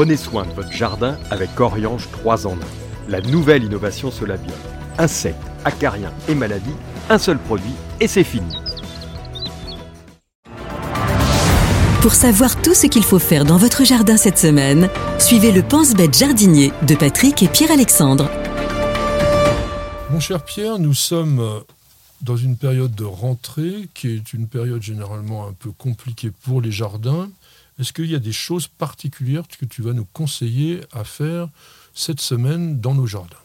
Prenez soin de votre jardin avec Oriange 3 en 1. La nouvelle innovation Solabio. Insectes, acariens et maladies, un seul produit et c'est fini. Pour savoir tout ce qu'il faut faire dans votre jardin cette semaine, suivez le Pense-Bête jardinier de Patrick et Pierre-Alexandre. Mon cher Pierre, nous sommes euh, dans une période de rentrée qui est une période généralement un peu compliquée pour les jardins. Est-ce qu'il y a des choses particulières que tu vas nous conseiller à faire cette semaine dans nos jardins?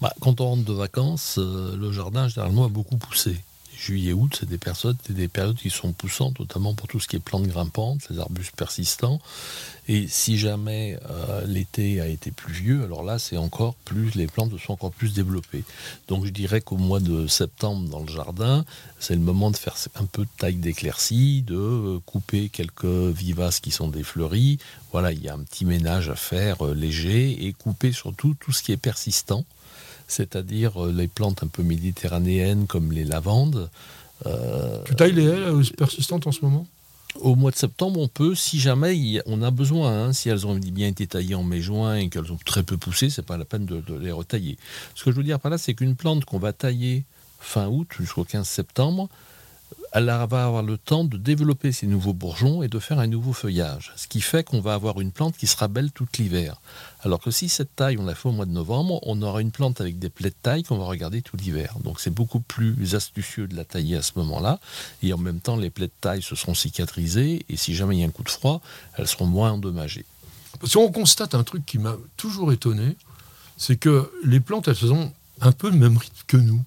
Bah, Quand on rentre de vacances, euh, le jardin généralement a beaucoup poussé. Juillet, août, c'est des périodes, des périodes qui sont poussantes, notamment pour tout ce qui est plantes grimpantes, les arbustes persistants. Et si jamais euh, l'été a été pluvieux, alors là, c'est encore plus, les plantes sont encore plus développées. Donc je dirais qu'au mois de septembre, dans le jardin, c'est le moment de faire un peu de taille d'éclaircie, de euh, couper quelques vivaces qui sont défleuries. Voilà, il y a un petit ménage à faire euh, léger et couper surtout tout ce qui est persistant, c'est-à-dire les plantes un peu méditerranéennes comme les lavandes. tu tailles les haies persistantes en ce moment? Au mois de septembre, on peut, si jamais on a besoin, hein, si elles ont bien été taillées en mai-juin et qu'elles ont très peu poussé, c'est pas la peine de, les retailler. Ce que je veux dire par là, c'est qu'une plante qu'on va tailler fin août jusqu'au 15 septembre, elle va avoir le temps de développer ses nouveaux bourgeons et de faire un nouveau feuillage. Ce qui fait qu'on va avoir une plante qui sera belle tout l'hiver. Alors que si cette taille, on la fait au mois de novembre, on aura une plante avec des plaies de taille qu'on va regarder tout l'hiver. Donc c'est beaucoup plus astucieux de la tailler à ce moment-là. Et en même temps, les plaies de taille se seront cicatrisées et si jamais il y a un coup de froid, elles seront moins endommagées. Parce qu'on constate un truc qui m'a toujours étonné, c'est que les plantes, elles ont un peu le même rythme que nous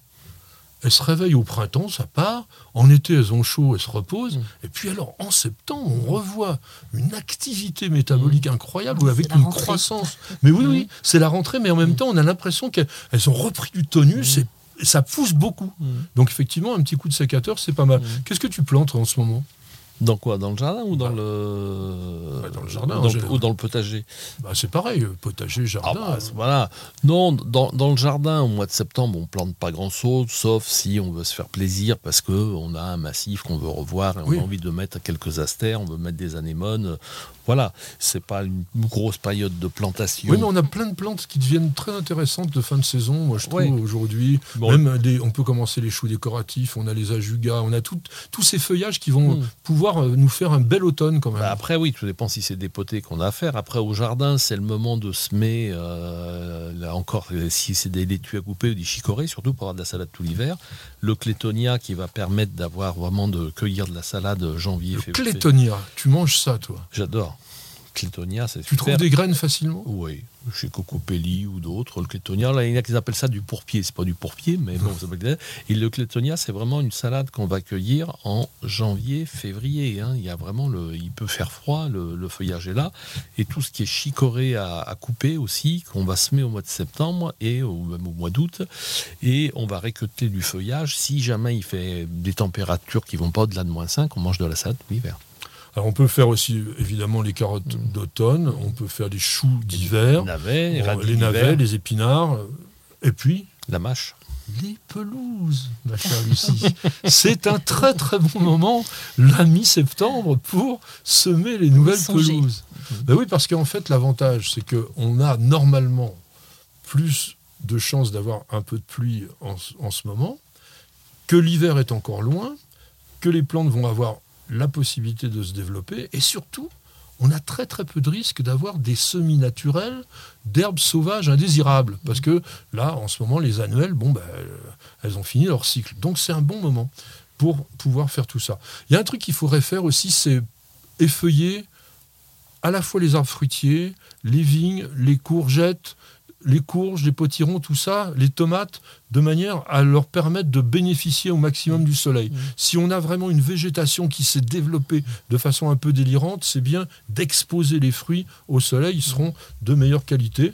elles se réveillent au printemps, ça part. En été, elles ont chaud, elles se reposent. Mm. Et puis alors, en septembre, on revoit une activité métabolique mm. incroyable avec une croissance. Mais oui, oui, mm. c'est la rentrée, mais en même temps, on a l'impression qu'elles ont repris du tonus et ça pousse beaucoup. Donc effectivement, un petit coup de sécateur, c'est pas mal. Qu'est-ce que tu plantes en ce moment? Dans quoi? Dans le jardin ou dans bah, le dans le jardin ou dans le potager? Bah, C'est pareil, potager, jardin. Ah, bah, voilà. Non, dans, dans, le jardin au mois de septembre, on plante pas grand chose, sauf si on veut se faire plaisir parce que on a un massif qu'on veut revoir et on a envie de mettre quelques astères, on veut mettre des anémones. Voilà, c'est pas une grosse période de plantation. Oui, mais on a plein de plantes qui deviennent très intéressantes de fin de saison. Moi, je trouve aujourd'hui, même on peut commencer les choux décoratifs, on a les ajugas, on a tous ces feuillages qui vont hmm. pouvoir euh, nous faire un bel automne quand même. Bah, après, oui, tout dépend si c'est des potés qu'on a à faire. Après, au jardin, c'est le moment de semer, euh, là encore, si c'est des laitues à couper ou des chicorées, surtout pour avoir de la salade tout l'hiver. Le clétonia qui va permettre d'avoir vraiment de cueillir de la salade janvier, le Clétonia, tu manges ça, toi? J'adore. Clétonia, c'est Tu trouves des graines facilement Oui chez Cocopelli ou d'autres, le clétonia. Là, il y a qui appellent ça du pourpier. C'est pas du pourpier, mais bon, ça Et le clétonia, c'est vraiment une salade qu'on va cueillir en janvier, février. Hein. Il y a vraiment le, il peut faire froid, le, feuillage est là, et tout ce qui est chicoré à, couper aussi, qu'on va semer au mois de septembre et au, même au mois d'août, et on va récolter du feuillage. Si jamais il fait des températures qui vont pas au-delà de moins 5, on mange de la salade l'hiver. Alors on peut faire aussi évidemment les carottes mm. d'automne, on peut faire des choux d'hiver, les navets, les épinards, et puis la mâche. Les pelouses, ma chère Lucie. C'est un très très bon moment, la mi-septembre, pour semer les nouvelles pelouses. Ben oui, parce qu'en fait, l'avantage, c'est qu'on a normalement plus de chances d'avoir un peu de pluie en, en ce moment, que l'hiver est encore loin, que les plantes vont avoir la possibilité de se développer et surtout, on a très très peu de risques d'avoir des semis naturels d'herbes sauvages indésirables. Parce que là, en ce moment, les annuelles, bon, ben, elles ont fini leur cycle. Donc c'est un bon moment pour pouvoir faire tout ça. Il y a un truc qu'il faudrait faire aussi, c'est effeuiller à la fois les arbres fruitiers, les vignes, les courgettes, les courges, les potirons, tout ça, les tomates, de manière à leur permettre de bénéficier au maximum du soleil. Mmh. Si on a vraiment une végétation qui s'est développée de façon un peu délirante, c'est bien d'exposer les fruits au soleil, ils seront de meilleure qualité.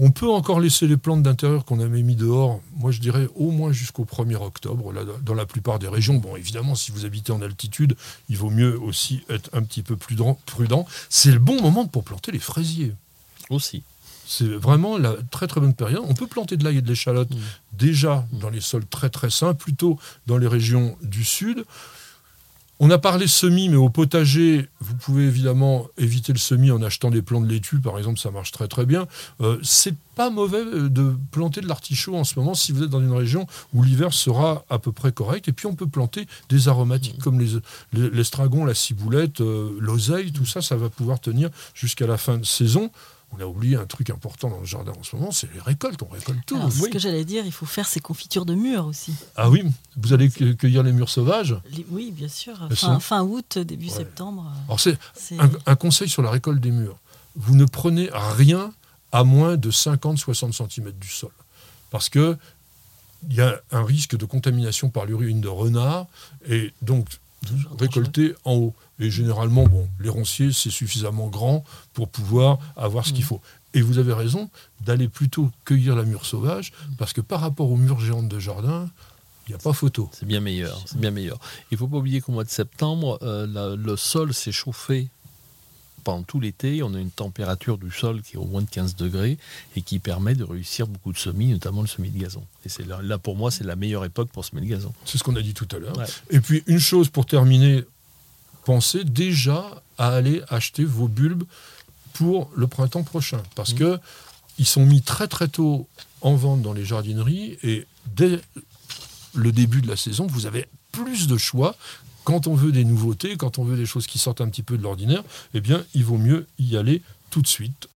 On peut encore laisser les plantes d'intérieur qu'on avait mis dehors, moi je dirais au moins jusqu'au 1er octobre, là, dans la plupart des régions. Bon, évidemment, si vous habitez en altitude, il vaut mieux aussi être un petit peu plus prudent. C'est le bon moment pour planter les fraisiers. Aussi. C'est vraiment la très très bonne période. On peut planter de l'ail et de l'échalote déjà dans les sols très très sains, plutôt dans les régions du sud. On a parlé semis, mais au potager, vous pouvez évidemment éviter le semis en achetant des plants de laitue, par exemple, ça marche très très bien. Euh, c'est pas mauvais euh, de planter de l'artichaut en ce moment si vous êtes dans une région où l'hiver sera à peu près correct. Et puis on peut planter des aromatiques comme les, l'estragon, la ciboulette, euh, l'oseille, tout ça, ça va pouvoir tenir jusqu'à la fin de saison on a oublié un truc important dans le jardin en ce moment, c'est les récoltes. On récolte tout. C'est ce que j'allais dire, il faut faire ses confitures de mûres aussi. Ah oui, vous allez cueillir les mûres sauvages Oui, bien sûr. Fin, fin août, début septembre. Alors c'est un, conseil sur la récolte des mûres. Vous ne prenez rien à moins de 50-60 cm du sol. Parce que il y a un risque de contamination par l'urine de renard. Et donc, récolter en haut. Et généralement, bon, les ronciers, c'est suffisamment grand pour pouvoir avoir ce qu'il mm. faut. Et vous avez raison d'aller plutôt cueillir la mûre sauvage, parce que par rapport aux mûres géantes de jardin, il n'y a pas photo. C'est bien meilleur. C'est bien meilleur. Il ne faut pas oublier qu'au mois de septembre, euh, le sol s'est chauffé pendant tout l'été, on a une température du sol qui est au moins de 15 degrés et qui permet de réussir beaucoup de semis, notamment le semis de gazon. Et c'est là, là, pour moi, c'est la meilleure époque pour semer le gazon. C'est ce qu'on a dit tout à l'heure. Et puis, une chose pour terminer, pensez déjà à aller acheter vos bulbes pour le printemps prochain. Parce qu'ils mmh. que ils sont mis très très tôt en vente dans les jardineries et dès le début de la saison, vous avez plus de choix quand on veut des nouveautés, quand on veut des choses qui sortent un petit peu de l'ordinaire, eh bien, il vaut mieux y aller tout de suite